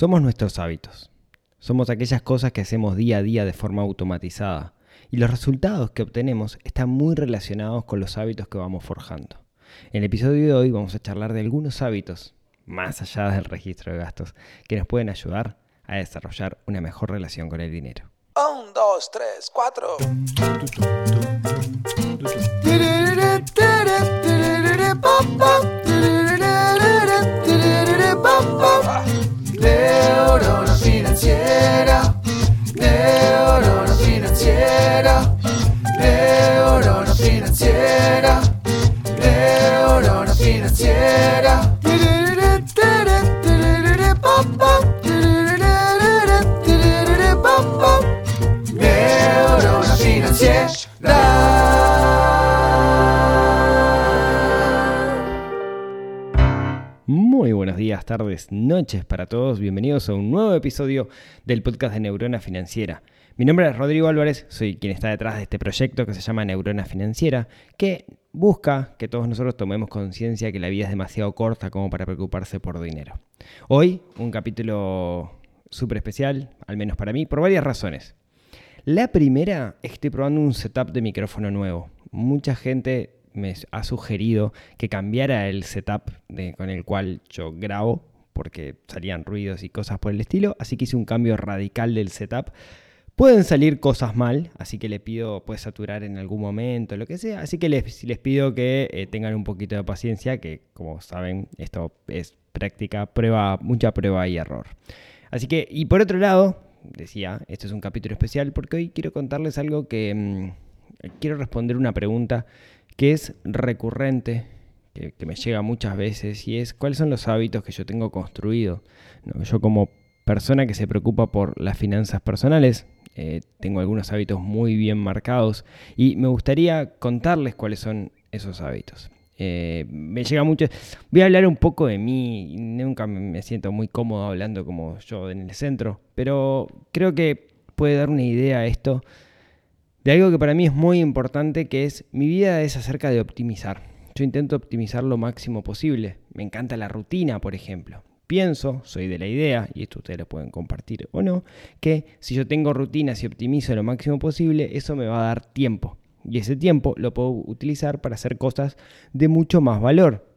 Somos nuestros hábitos. Somos aquellas cosas que hacemos día a día de forma automatizada. Y los resultados que obtenemos están muy relacionados con los hábitos que vamos forjando. En el episodio de hoy vamos a charlar de algunos hábitos, más allá del registro de gastos, que nos pueden ayudar a desarrollar una mejor relación con el dinero. Un, dos, tres, cuatro. Financiera, neurona financiera, neurona financiera, neurona financiera. Días, tardes, noches para todos. Bienvenidos a un nuevo episodio del podcast de Neurona Financiera. Mi nombre es Rodrigo Álvarez, soy quien está detrás de este proyecto que se llama Neurona Financiera, que busca que todos nosotros tomemos conciencia que la vida es demasiado corta como para preocuparse por dinero. Hoy, un capítulo súper especial, al menos para mí, por varias razones. La primera es que estoy probando un setup de micrófono nuevo. Mucha gente me ha sugerido que cambiara el setup con el cual yo grabo, porque salían ruidos y cosas por el estilo, así que hice un cambio radical del setup. Pueden salir cosas mal, así que le pido, puede saturar en algún momento, lo que sea. Así que les, les pido que eh, tengan un poquito de paciencia, que como saben, esto es práctica, prueba, mucha prueba y error. Así que, y por otro lado, decía, este es un capítulo especial porque hoy quiero contarles algo que mmm, quiero responder una pregunta que es recurrente, que, me llega muchas veces, y es cuáles son los hábitos que yo tengo construido. Yo como persona que se preocupa por las finanzas personales, eh, tengo algunos hábitos muy bien marcados y me gustaría contarles cuáles son esos hábitos. Eh, me llega mucho. Voy a hablar un poco de mí. Nunca me siento muy cómodo hablando como yo en el centro, pero creo que puede dar una idea a esto de algo que para mí es muy importante, que es mi vida es acerca de optimizar. Yo intento optimizar lo máximo posible. Me encanta la rutina, por ejemplo. Pienso, soy de la idea, y esto ustedes lo pueden compartir o no, que si yo tengo rutinas y optimizo lo máximo posible, eso me va a dar tiempo. Y ese tiempo lo puedo utilizar para hacer cosas de mucho más valor.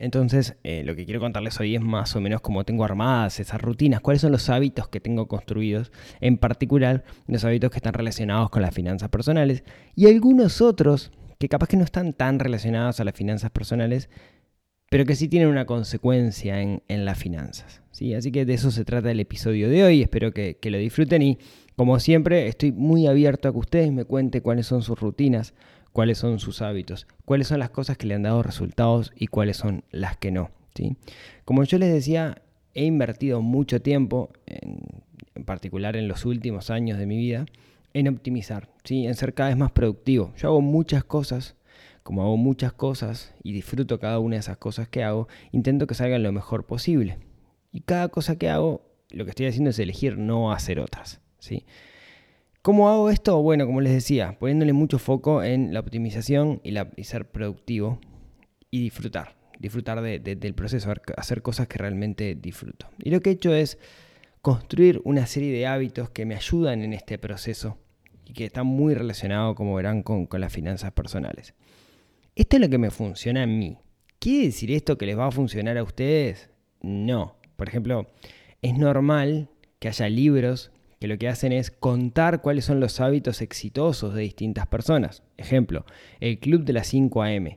Entonces, eh, lo que quiero contarles hoy es más o menos cómo tengo armadas esas rutinas, cuáles son los hábitos que tengo construidos, en particular los hábitos que están relacionados con las finanzas personales y algunos otros que capaz que no están tan relacionados a las finanzas personales, pero que sí tienen una consecuencia en, en las finanzas. ¿sí? Así que de eso se trata el episodio de hoy, espero que, que lo disfruten y como siempre estoy muy abierto a que ustedes me cuenten cuáles son sus rutinas, cuáles son sus hábitos, cuáles son las cosas que le han dado resultados y cuáles son las que no. ¿sí? Como yo les decía, he invertido mucho tiempo, en, particular en los últimos años de mi vida, en optimizar, ¿sí? en ser cada vez más productivo. Yo hago muchas cosas, como hago muchas cosas y disfruto cada una de esas cosas que hago, intento que salgan lo mejor posible. Y cada cosa que hago, lo que estoy haciendo es elegir no hacer otras. ¿sí? ¿Cómo hago esto? Bueno, como les decía, poniéndole mucho foco en la optimización y, ser productivo y disfrutar. Disfrutar de, de, del proceso, hacer cosas que realmente disfruto. Y lo que he hecho es construir una serie de hábitos que me ayudan en este proceso y que están muy relacionados, como verán, con, con las finanzas personales. Esto es lo que me funciona a mí. ¿Quiere decir esto que les va a funcionar a ustedes? No. Por ejemplo, es normal que haya libros que lo que hacen es contar cuáles son los hábitos exitosos de distintas personas. Ejemplo, El Club de las 5 AM.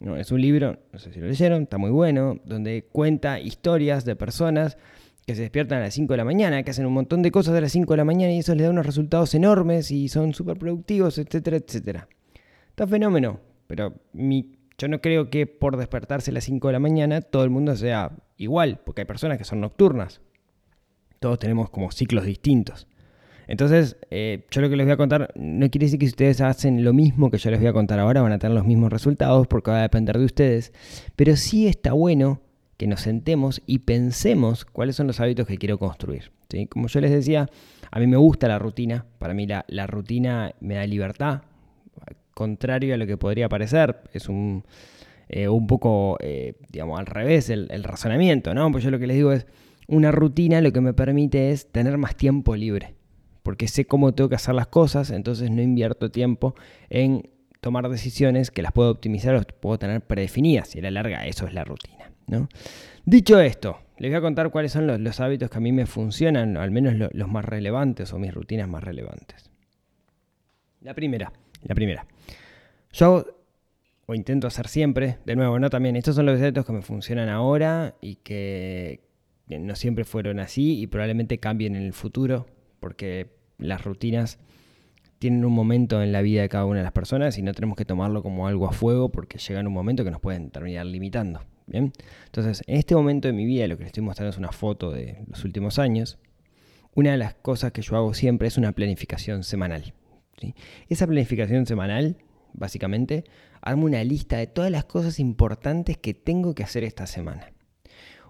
No, es un libro, no sé si lo leyeron, está muy bueno, donde cuenta historias de personas que se despiertan a las 5 de la mañana, que hacen un montón de cosas a las 5 de la mañana y eso les da unos resultados enormes y son súper productivos, etcétera, etcétera. Está fenómeno, pero yo no creo que por despertarse a las 5 de la mañana todo el mundo sea igual, porque hay personas que son nocturnas. Todos tenemos como ciclos distintos. Entonces, eh, yo lo que les voy a contar no quiere decir que si ustedes hacen lo mismo que yo les voy a contar ahora van a tener los mismos resultados porque va a depender de ustedes, pero sí está bueno que nos sentemos y pensemos cuáles son los hábitos que quiero construir. Como yo les decía, a mí me gusta la rutina, para mí la, la rutina me da libertad, contrario a lo que podría parecer, es un, eh, un poco, eh, digamos, al revés el, el razonamiento, ¿no? Pues yo lo que les digo es, una rutina lo que me permite es tener más tiempo libre, porque sé cómo tengo que hacer las cosas, entonces no invierto tiempo en tomar decisiones que las puedo optimizar o puedo tener predefinidas y a la larga eso es la rutina. ¿no? Dicho esto, les voy a contar cuáles son los, hábitos que a mí me funcionan, al menos los más relevantes o mis rutinas más relevantes. La primera, la primera. Yo o intento hacer siempre, de nuevo, ¿no? También, estos son los hábitos que me funcionan ahora y que no siempre fueron así y probablemente cambien en el futuro, porque las rutinas tienen un momento en la vida de cada una de las personas y no tenemos que tomarlo como algo a fuego porque llega un momento que nos pueden terminar limitando. Bien, entonces en este momento de mi vida lo que les estoy mostrando es una foto de los últimos años. Una de las cosas que yo hago siempre es una planificación semanal. Esa planificación semanal, básicamente, armo una lista de todas las cosas importantes que tengo que hacer esta semana.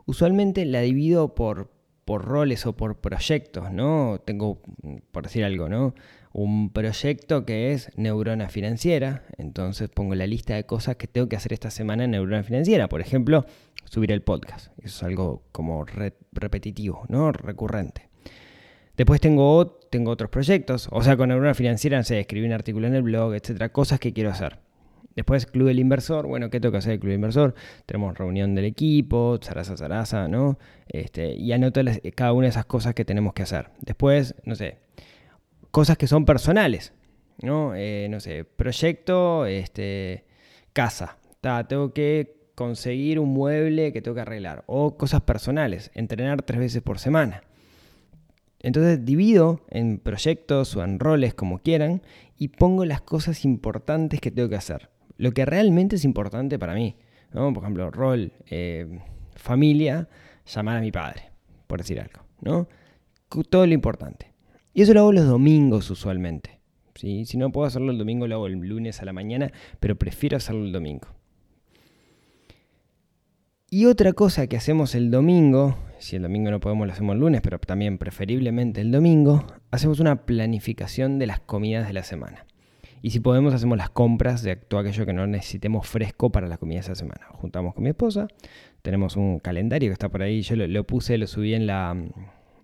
Usualmente la divido por, por roles o por proyectos, ¿no? Tengo, por decir algo, ¿no? Un proyecto que es neurona financiera, entonces pongo la lista de cosas que tengo que hacer esta semana en neurona financiera. Por ejemplo, subir el podcast. Eso es algo como repetitivo, ¿no? Recurrente. Después tengo, tengo otros proyectos, o sea, con neurona financiera, no sé, escribir un artículo en el blog, etcétera, cosas que quiero hacer. Después, Club del Inversor. Bueno, ¿qué que hacer el Club del Inversor? Tenemos reunión del equipo, zaraza, zaraza, ¿no? Este, y anoto cada una de esas cosas que tenemos que hacer. Después, no sé, cosas que son personales, ¿no? Eh, no sé, proyecto, este, casa. tengo que conseguir un mueble que tengo que arreglar. O cosas personales, entrenar tres veces por semana. Entonces divido en proyectos o en roles como quieran y pongo las cosas importantes que tengo que hacer lo que realmente es importante para mí. Por ejemplo, rol, eh, familia, llamar a mi padre, por decir algo. ¿no? Todo lo importante. Y eso lo hago los domingos usualmente. Si no puedo hacerlo el domingo, lo hago el lunes a la mañana, pero prefiero hacerlo el domingo. Y otra cosa que hacemos el domingo, si el domingo no podemos, lo hacemos el lunes, pero también preferiblemente el domingo, hacemos una planificación de las comidas de la semana. Y si podemos, hacemos las compras de todo aquello que no necesitemos fresco para la comida de esa semana. Juntamos con mi esposa, tenemos un calendario que está por ahí. Yo lo, puse, lo subí en la.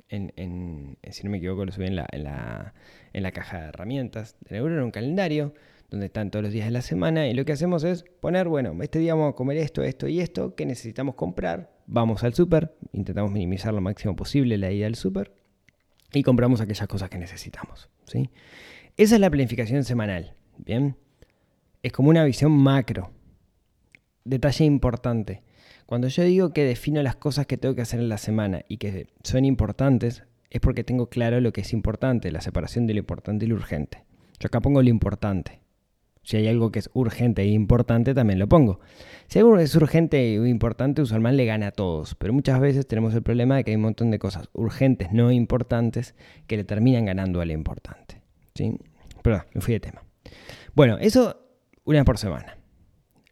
Si no me equivoco, lo subí en la, en la, en la caja de herramientas de Neurona, un calendario donde están todos los días de la semana. Y lo que hacemos es poner, bueno, este día vamos a comer esto, esto y esto, que necesitamos comprar. Vamos al súper, intentamos minimizar lo máximo posible la ida al súper y compramos aquellas cosas que necesitamos. ¿sí? Esa es la planificación semanal, ¿bien? Es como una visión macro. Detalle importante. Cuando yo digo que defino las cosas que tengo que hacer en la semana y que son importantes, es porque tengo claro lo que es importante, la separación de lo importante y lo urgente. Yo acá pongo lo importante. Si hay algo que es urgente e importante, también lo pongo. Si algo es urgente e importante, usualmente le gana a todos. Pero muchas veces tenemos el problema de que hay un montón de cosas urgentes, no importantes, que le terminan ganando a lo importante. ¿sí? Perdón, me fui de tema. Bueno, eso una vez por semana.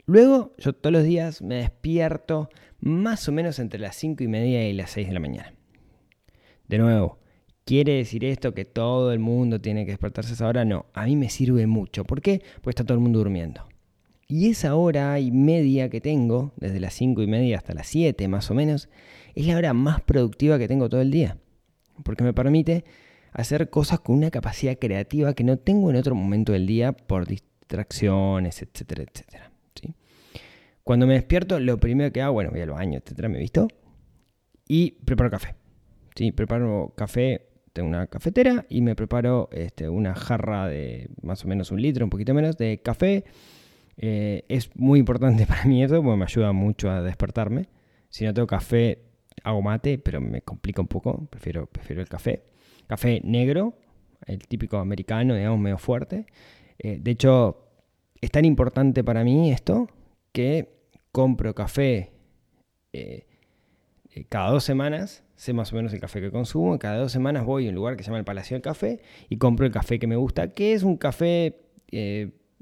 Luego, yo todos los días me despierto más o menos entre las 5 y media y las 6 de la mañana. De nuevo, ¿quiere decir esto que todo el mundo tiene que despertarse a esa hora? No, a mí me sirve mucho. ¿Por qué? Porque está todo el mundo durmiendo. Y esa hora y media que tengo, desde las 5 y media hasta las 7 más o menos, es la hora más productiva que tengo todo el día. Porque me permite hacer cosas con una capacidad creativa que no tengo en otro momento del día por distracciones, etcétera, etcétera. ¿sí? Cuando me despierto, lo primero que hago, bueno, voy al baño, etcétera, me visto y preparo café. ¿sí? Preparo café, tengo una cafetera y me preparo este, una jarra de más o menos un litro, un poquito menos de café. Eh, es muy importante para mí eso porque me ayuda mucho a despertarme. Si no tengo café, hago mate, pero me complica un poco, prefiero, prefiero el café café negro, el típico americano, digamos, medio fuerte. Eh, de hecho, es tan importante para mí esto que compro café eh, eh, cada dos semanas, sé más o menos el café que consumo, cada dos semanas voy a un lugar que se llama el Palacio del Café y compro el café que me gusta, que es un café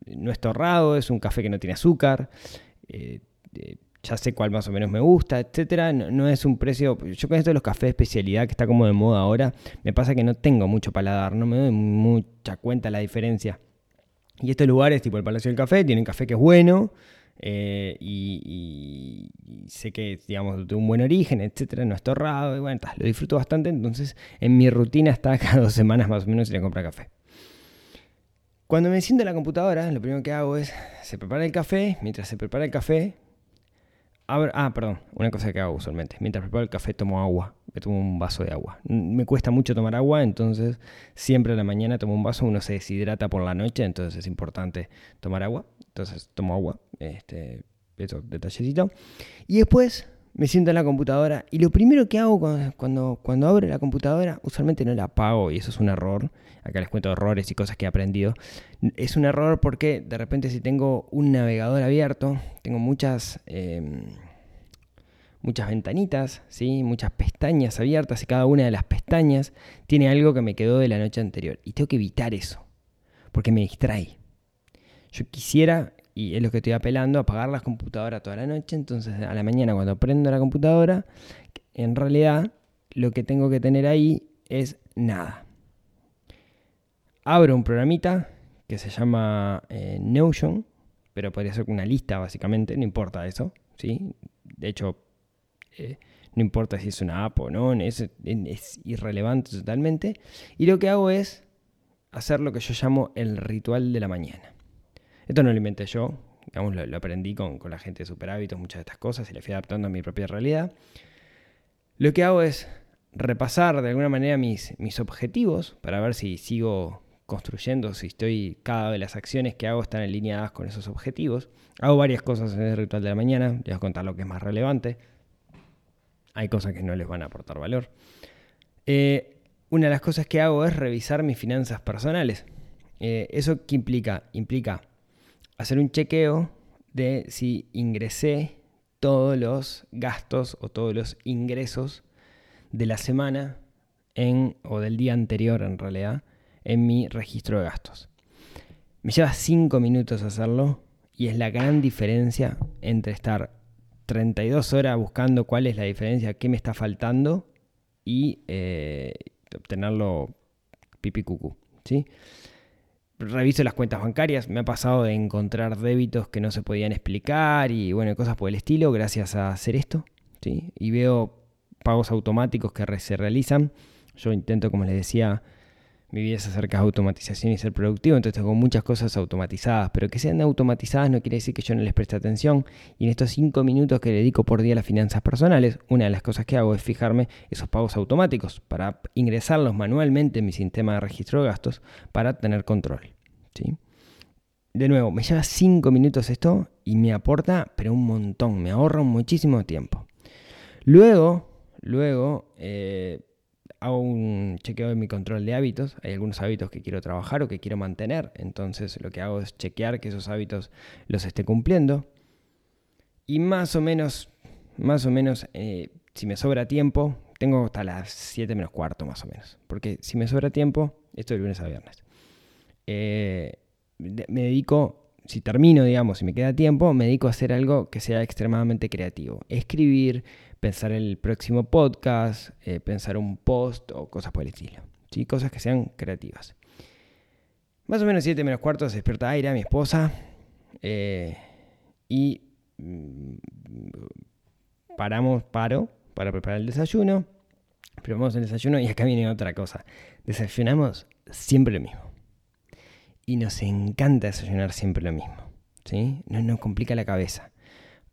no es torrado, es un café que no tiene azúcar, ya sé cuál más o menos me gusta, etcétera. No, es un precio. Yo con esto de los cafés especialidad que está como de moda ahora, me pasa que no tengo mucho paladar, no me doy mucha cuenta la diferencia. Y estos lugares, tipo el Palacio del Café, tienen café que es bueno, eh, y, sé que, digamos, de un buen origen, etcétera, no está ahorrado, y bueno, lo disfruto bastante, entonces en mi rutina está cada dos semanas más o menos ir a comprar café. Cuando me siento en la computadora, lo primero que hago es, se prepara el café, mientras se prepara el café, ah, perdón, una cosa que hago usualmente, mientras preparo el café tomo agua, me tomo un vaso de agua. Me cuesta mucho tomar agua, entonces siempre a la mañana tomo un vaso, uno se deshidrata por la noche, entonces es importante tomar agua, entonces tomo agua, este, eso, detallecito. Y después me siento en la computadora y lo primero que hago cuando, cuando, abro la computadora, usualmente no la apago y eso es un error. Acá les cuento errores y cosas que he aprendido. Es un error porque de repente si tengo un navegador abierto, tengo muchas, em, muchas ventanitas, ¿sí? muchas pestañas abiertas y cada una de las pestañas tiene algo que me quedó de la noche anterior. Y tengo que evitar eso porque me distrae. Yo quisiera, y es lo que estoy apelando, apagar la computadora toda la noche. Entonces a la mañana cuando prendo la computadora, en realidad lo que tengo que tener ahí es nada. Abro un programita que se llama eh, Notion, pero podría ser una lista básicamente, no importa eso, ¿sí? De hecho, eh, no importa si es una app o no, es, es irrelevante totalmente. Y lo que hago es hacer lo que yo llamo el ritual de la mañana. Esto no lo inventé yo, digamos, lo, aprendí con, con la gente de Super Hábitos, muchas de estas cosas, y le fui adaptando a mi propia realidad. Lo que hago es repasar de alguna manera mis, mis objetivos para ver si sigo construyendo, si estoy, cada de las acciones que hago están alineadas con esos objetivos. Hago varias cosas en el ritual de la mañana, les voy a contar lo que es más relevante. Hay cosas que no les van a aportar valor. Eh, una de las cosas que hago es revisar mis finanzas personales. Eh, ¿Eso qué implica? Implica hacer un chequeo de si ingresé todos los gastos o todos los ingresos de la semana en, o del día anterior en realidad en mi registro de gastos. Me lleva 5 minutos hacerlo y es la gran diferencia entre estar 32 horas buscando cuál es la diferencia, qué me está faltando y eh, obtenerlo pipi cucú, ¿sí? Reviso las cuentas bancarias, me ha pasado de encontrar débitos que no se podían explicar y bueno, cosas por el estilo gracias a hacer esto, ¿sí? Y veo pagos automáticos que se realizan. Yo intento, como les decía, mi vida es acerca de automatización y ser productivo, entonces tengo muchas cosas automatizadas, pero que sean automatizadas no quiere decir que yo no les preste atención. Y en estos cinco minutos que dedico por día a las finanzas personales, una de las cosas que hago es fijarme esos pagos automáticos para ingresarlos manualmente en mi sistema de registro de gastos para tener control. ¿sí? De nuevo, me lleva cinco minutos esto y me aporta, pero un montón, me ahorra muchísimo tiempo. Luego, luego, eh, hago un chequeo de mi control de hábitos. Hay algunos hábitos que quiero trabajar o que quiero mantener. Entonces lo que hago es chequear que esos hábitos los esté cumpliendo. Y más o menos, más o menos, eh, si me sobra tiempo, tengo hasta las 7 menos cuarto más o menos. Porque si me sobra tiempo, esto de lunes a viernes. eh, me dedico, si termino, digamos, si me queda tiempo, me dedico a hacer algo que sea extremadamente creativo. Escribir, pensar el próximo podcast, eh, pensar un post o cosas por el estilo. ¿sí? Cosas que sean creativas. Más o menos 7 menos cuarto se despierta Aira, mi esposa, eh, y mm, paramos, paro para preparar el desayuno. Preparamos el desayuno y acá viene otra cosa. Desayunamos siempre lo mismo. Y nos encanta desayunar siempre lo mismo. ¿sí? No nos complica la cabeza.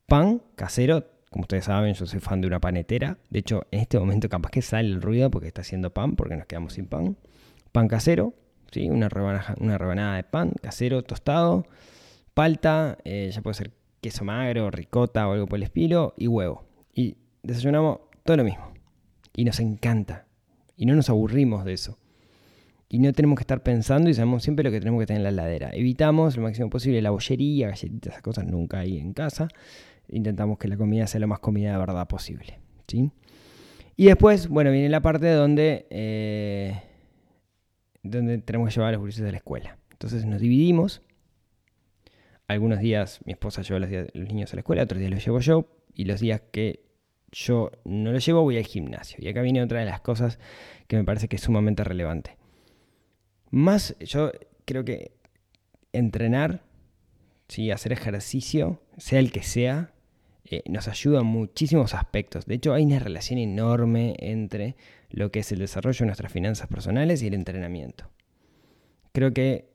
Pan casero, como ustedes saben, yo soy fan de una panetera. De hecho, en este momento capaz que sale el ruido porque está haciendo pan, porque nos quedamos sin pan. Pan casero, ¿sí? una, rebanada, una rebanada de pan casero tostado. Palta, eh, ya puede ser queso magro, ricota o algo por el estilo. Y huevo. Y desayunamos todo lo mismo. Y nos encanta. Y no nos aburrimos de eso. Y no tenemos que estar pensando y sabemos siempre lo que tenemos que tener en la heladera. Evitamos lo máximo posible la bollería, galletitas, esas cosas nunca hay en casa. Intentamos que la comida sea lo más comida de verdad posible. ¿sí? Y después, bueno, viene la parte donde, eh, donde tenemos que llevar a los gurises a la escuela. Entonces nos dividimos. Algunos días mi esposa lleva los, días- los niños a la escuela, otros días los llevo yo. Y los días que yo no los llevo voy al gimnasio. Y acá viene otra de las cosas que me parece que es sumamente relevante. Más, yo creo que entrenar, ¿sí? hacer ejercicio, sea el que sea, eh, nos ayuda en muchísimos aspectos. De hecho, hay una relación enorme entre lo que es el desarrollo de nuestras finanzas personales y el entrenamiento. Creo que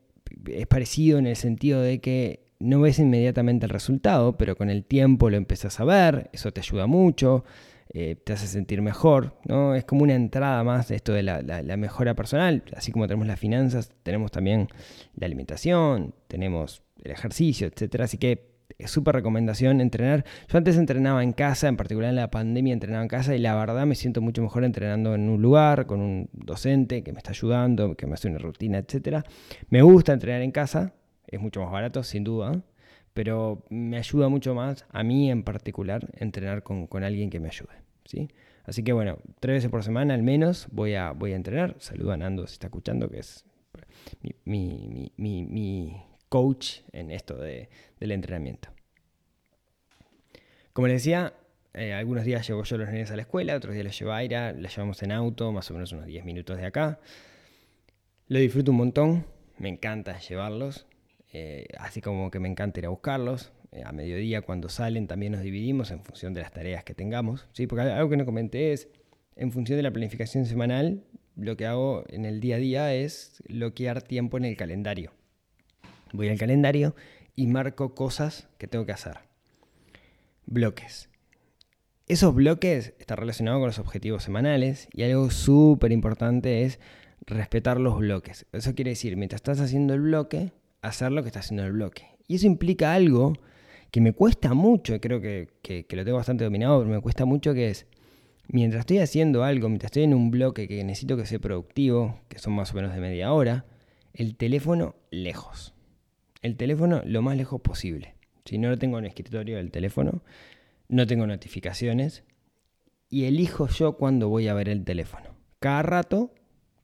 es parecido en el sentido de que no ves inmediatamente el resultado, pero con el tiempo lo empezás a ver, eso te ayuda mucho, eh, te hace sentir mejor, ¿no? Es como una entrada más de esto de la, la, mejora personal, así como tenemos las finanzas, tenemos también la alimentación, tenemos el ejercicio, etc. Así que súper recomendación entrenar. Yo antes entrenaba en casa, en particular en la pandemia entrenaba en casa y la verdad me siento mucho mejor entrenando en un lugar, con un docente que me está ayudando, que me hace una rutina, etc. Me gusta entrenar en casa, es mucho más barato, sin duda, pero me ayuda mucho más, a mí en particular, entrenar con, alguien que me ayude. ¿sí? Así que bueno, tres veces por semana al menos voy a, voy a entrenar. Saludo a Nando si está escuchando, que es mi, mi coach en esto de, del entrenamiento. Como les decía, eh, algunos días llevo yo los nenes a la escuela, otros días los llevo a Aira, la llevamos en auto, más o menos unos 10 minutos de acá. Lo disfruto un montón, me encanta llevarlos, eh, así como que me encanta ir a buscarlos. Eh, a mediodía cuando salen también nos dividimos en función de las tareas que tengamos, ¿sí? porque algo que no comenté es, en función de la planificación semanal, lo que hago en el día a día es bloquear tiempo en el calendario. Voy al calendario y marco cosas que tengo que hacer. Bloques. Esos bloques están relacionados con los objetivos semanales y algo súper importante es respetar los bloques. Eso quiere decir, mientras estás haciendo el bloque, hacer lo que está haciendo el bloque. Y eso implica algo que me cuesta mucho, creo que, que, lo tengo bastante dominado, pero me cuesta mucho, que es, mientras estoy haciendo algo, mientras estoy en un bloque que necesito que sea productivo, que son más o menos de media hora, el teléfono lejos el teléfono lo más lejos posible. Si no lo tengo en el escritorio del teléfono, no tengo notificaciones y elijo yo cuándo voy a ver el teléfono. Cada rato,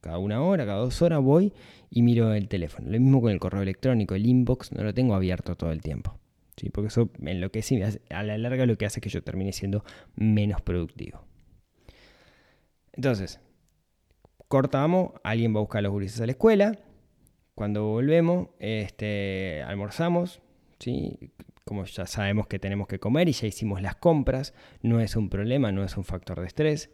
cada una hora, cada dos horas voy y miro el teléfono. Lo mismo con el correo electrónico, el inbox no lo tengo abierto todo el tiempo. ¿sí? Porque eso en lo que sí, a la larga lo que hace es que yo termine siendo menos productivo. Entonces, cortamos, alguien va a buscar a los gurises a la escuela, cuando volvemos, este, almorzamos, ¿sí? como ya sabemos que tenemos que comer y ya hicimos las compras, no es un problema, no es un factor de estrés.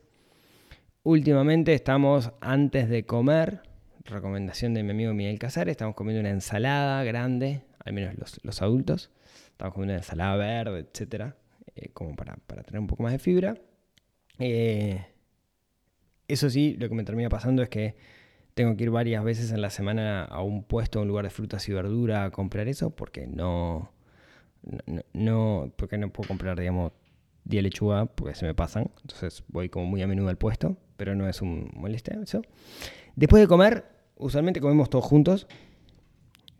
Últimamente estamos antes de comer, recomendación de mi amigo Miguel Casares, estamos comiendo una ensalada grande, al menos los, adultos, estamos comiendo una ensalada verde, etcétera, eh, como para, tener un poco más de fibra. Eh, eso sí, lo que me termina pasando es que tengo que ir varias veces en la semana a un puesto, a un lugar de frutas y verdura a comprar eso, porque no, no, porque no puedo comprar, digamos, 10 lechuga, porque se me pasan. Entonces voy como muy a menudo al puesto, pero no es un molestia eso. Después de comer, usualmente comemos todos juntos.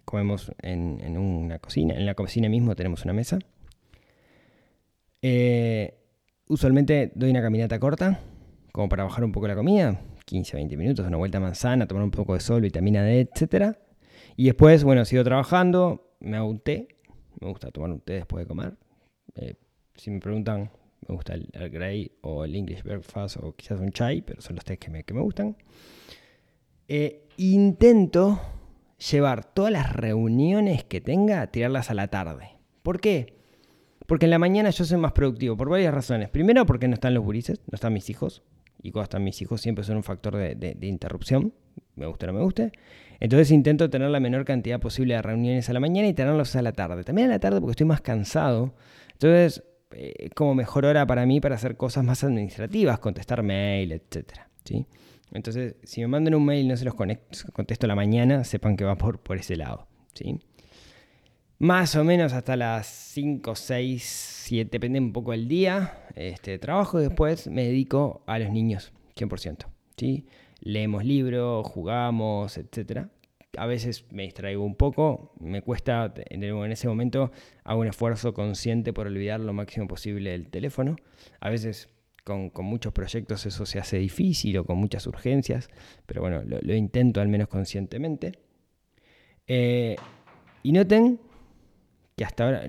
Comemos en, una cocina. En la cocina mismo tenemos una mesa. Eh, usualmente doy una caminata corta, como para bajar un poco la comida. 15, 20 minutos, una vuelta a manzana, tomar un poco de sol, vitamina D, etc. Y después, bueno, sigo trabajando, me hago un té, me gusta tomar un té después de comer. Eh, si me preguntan, me gusta el, Grey o el English Breakfast o quizás un chai, pero son los tés que me, que me gustan. Eh, intento llevar todas las reuniones que tenga, tirarlas a la tarde. ¿Por qué? Porque en la mañana yo soy más productivo, por varias razones. Primero, porque no están los gurises, no están mis hijos y cuando están mis hijos siempre son un factor de, interrupción, me guste o no me guste. Entonces intento tener la menor cantidad posible de reuniones a la mañana y tenerlos a la tarde. También a la tarde porque estoy más cansado. Entonces, eh, como mejor hora para mí para hacer cosas más administrativas, contestar mail, etc. ¿sí? Entonces, si me mandan un mail no se los contesto a la mañana, sepan que va por, por ese lado. ¿sí? Más o menos hasta las 5, 6, 7, depende un poco del día. Este, trabajo y después me dedico a los niños, 100%. ¿sí? Leemos libros, jugamos, etc. A veces me distraigo un poco, me cuesta, en ese momento hago un esfuerzo consciente por olvidar lo máximo posible el teléfono. A veces con, muchos proyectos eso se hace difícil o con muchas urgencias, pero bueno, lo, intento al menos conscientemente. Eh, y noten que hasta ahora,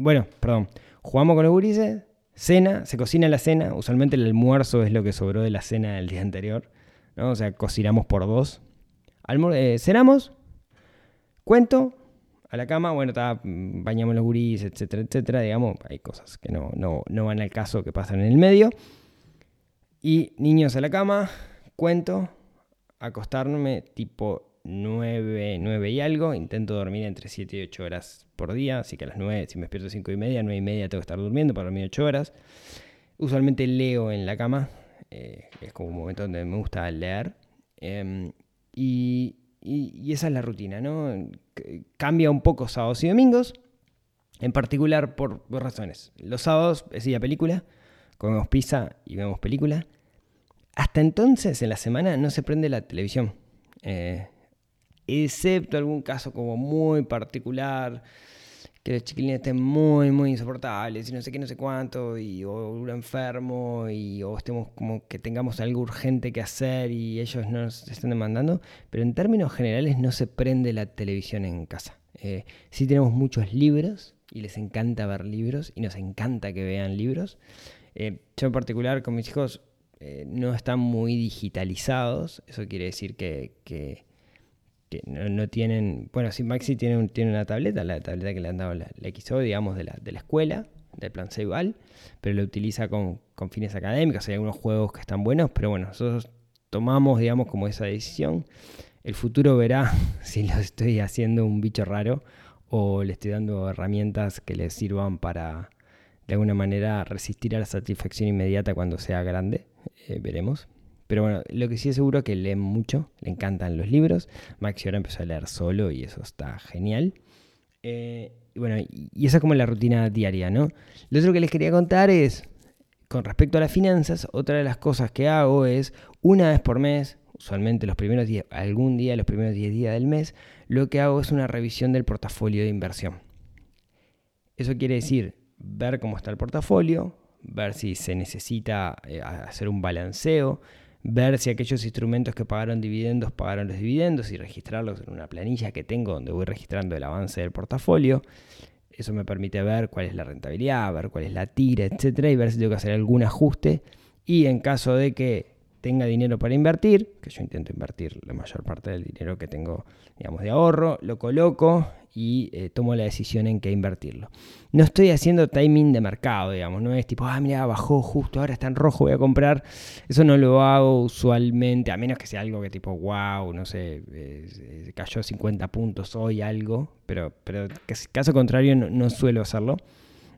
bueno, perdón, jugamos con los gurises, cena, se cocina la cena, usualmente el almuerzo es lo que sobró de la cena del día anterior, ¿no? O sea, cocinamos por dos. Eh, cenamos, cuento, a la cama, bueno, bañamos los gurís, etcétera, etcétera, digamos, hay cosas que no, no, no van al caso que pasan en el medio. Y niños a la cama, cuento, acostarme tipo 9, 9 y algo, intento dormir entre 7 y 8 horas por día, así que a las 9, si me despierto 5 y media, 9 y media tengo que estar durmiendo para dormir 8 horas. Usualmente leo en la cama, eh, es como un momento donde me gusta leer. Em, y, esa es la rutina, ¿no? Cambia un poco sábados y domingos, en particular por dos razones. Los sábados es película, comemos pizza y vemos película. Hasta entonces, en la semana, no se prende la televisión. Eh, excepto algún caso como muy particular, que los chiquilines estén muy, muy insoportables y no sé qué, no sé cuánto, y o un enfermo, y o estemos como que tengamos algo urgente que hacer y ellos no nos estén demandando, pero en términos generales no se prende la televisión en casa. Eh, sí tenemos muchos libros y les encanta ver libros y nos encanta que vean libros. Eh, yo en particular con mis hijos eh, no están muy digitalizados, eso quiere decir que no, tienen, bueno, sí, Maxi tiene, tiene una tableta, la tableta que le han dado la, XO, digamos, de la, de la escuela, del plan Ceibal, pero lo utiliza con, con, fines académicos, hay algunos juegos que están buenos, pero bueno, nosotros tomamos, digamos, como esa decisión. El futuro verá si lo estoy haciendo un bicho raro o le estoy dando herramientas que le sirvan para, de alguna manera, resistir a la satisfacción inmediata cuando sea grande. Eh, veremos. Pero bueno, lo que sí es seguro es que lee mucho, le encantan los libros. Maxi ahora empezó a leer solo y eso está genial. Eh, y bueno, y esa es como la rutina diaria, ¿no? Lo otro que les quería contar es, con respecto a las finanzas, otra de las cosas que hago es, una vez por mes, usualmente los primeros días, algún día, los primeros 10 días del mes, lo que hago es una revisión del portafolio de inversión. Eso quiere decir ver cómo está el portafolio, ver si se necesita eh, hacer un balanceo, ver si aquellos instrumentos que pagaron dividendos pagaron los dividendos y registrarlos en una planilla que tengo donde voy registrando el avance del portafolio. Eso me permite ver cuál es la rentabilidad, ver cuál es la tira, etcétera, y ver si tengo que hacer algún ajuste. Y en caso de que tenga dinero para invertir, que yo intento invertir la mayor parte del dinero que tengo, digamos, de ahorro, lo coloco y eh, tomo la decisión en qué invertirlo. No estoy haciendo timing de mercado, digamos, no es tipo, ah, mira, bajó justo, ahora está en rojo, voy a comprar. Eso no lo hago usualmente, a menos que sea algo que tipo, wow, no sé, cayó 50 puntos hoy algo, pero, pero caso contrario no, suelo hacerlo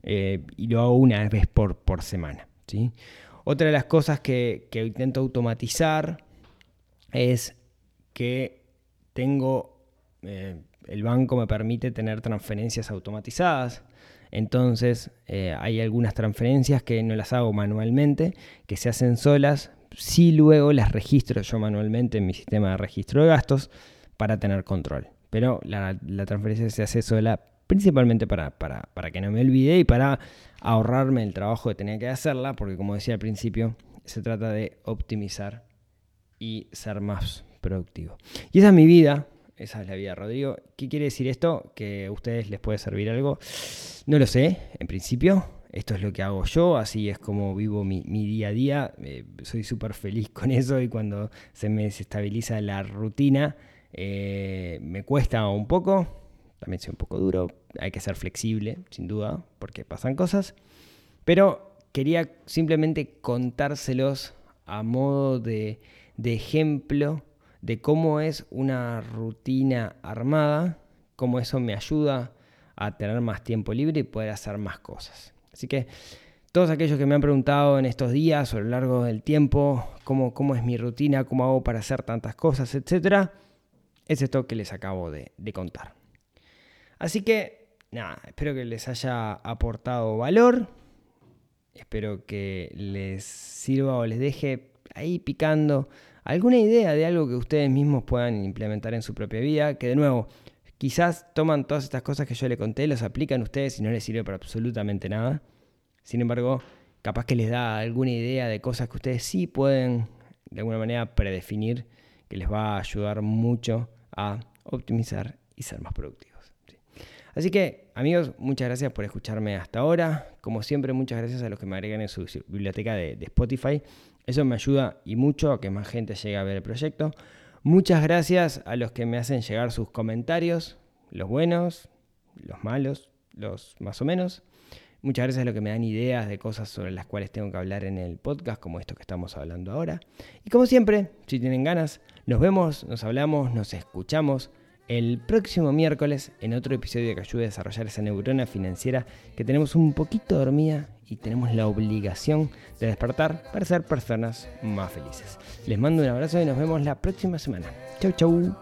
eh, y lo hago una vez por, por semana. ¿sí? Otra de las cosas que, intento automatizar es que tengo... Eh, el banco me permite tener transferencias automatizadas. Entonces eh, hay algunas transferencias que no las hago manualmente, que se hacen solas. Sí luego las registro yo manualmente en mi sistema de registro de gastos para tener control. Pero la, transferencia se hace sola principalmente para, para, para, que no me olvide y para ahorrarme el trabajo de tener que hacerla, porque como decía al principio, se trata de optimizar y ser más productivo. Y esa es mi vida, esa es la vida, Rodrigo. ¿Qué quiere decir esto? ¿Que a ustedes les puede servir algo? No lo sé, en principio. Esto es lo que hago yo, así es como vivo mi, día a día. Eh, soy súper feliz con eso y cuando se me desestabiliza la rutina, eh, me cuesta un poco. También soy un poco duro. Hay que ser flexible, sin duda, porque pasan cosas. Pero quería simplemente contárselos a modo de, ejemplo de cómo es una rutina armada, cómo eso me ayuda a tener más tiempo libre y poder hacer más cosas. Así que todos aquellos que me han preguntado en estos días o a lo largo del tiempo cómo, cómo es mi rutina, cómo hago para hacer tantas cosas, etc., es esto que les acabo de contar. Así que, nada, espero que les haya aportado valor, espero que les sirva o les deje ahí picando alguna idea de algo que ustedes mismos puedan implementar en su propia vida, que de nuevo, quizás toman todas estas cosas que yo les conté, los aplican ustedes y no les sirve para absolutamente nada. Sin embargo, capaz que les da alguna idea de cosas que ustedes sí pueden de alguna manera predefinir, que les va a ayudar mucho a optimizar y ser más productivos. Así que, amigos, muchas gracias por escucharme hasta ahora. Como siempre, muchas gracias a los que me agregan en su biblioteca de, Spotify. Eso me ayuda y mucho a que más gente llegue a ver el proyecto. Muchas gracias a los que me hacen llegar sus comentarios, los buenos, los malos, los más o menos. Muchas veces lo que me dan ideas de cosas sobre las cuales tengo que hablar en el podcast, como esto que estamos hablando ahora. Y como siempre, si tienen ganas, nos vemos, nos hablamos, nos escuchamos el próximo miércoles en otro episodio que ayude a desarrollar esa neurona financiera que tenemos un poquito dormida y tenemos la obligación de despertar para ser personas más felices. Les mando un abrazo y nos vemos la próxima semana. Chau, chau.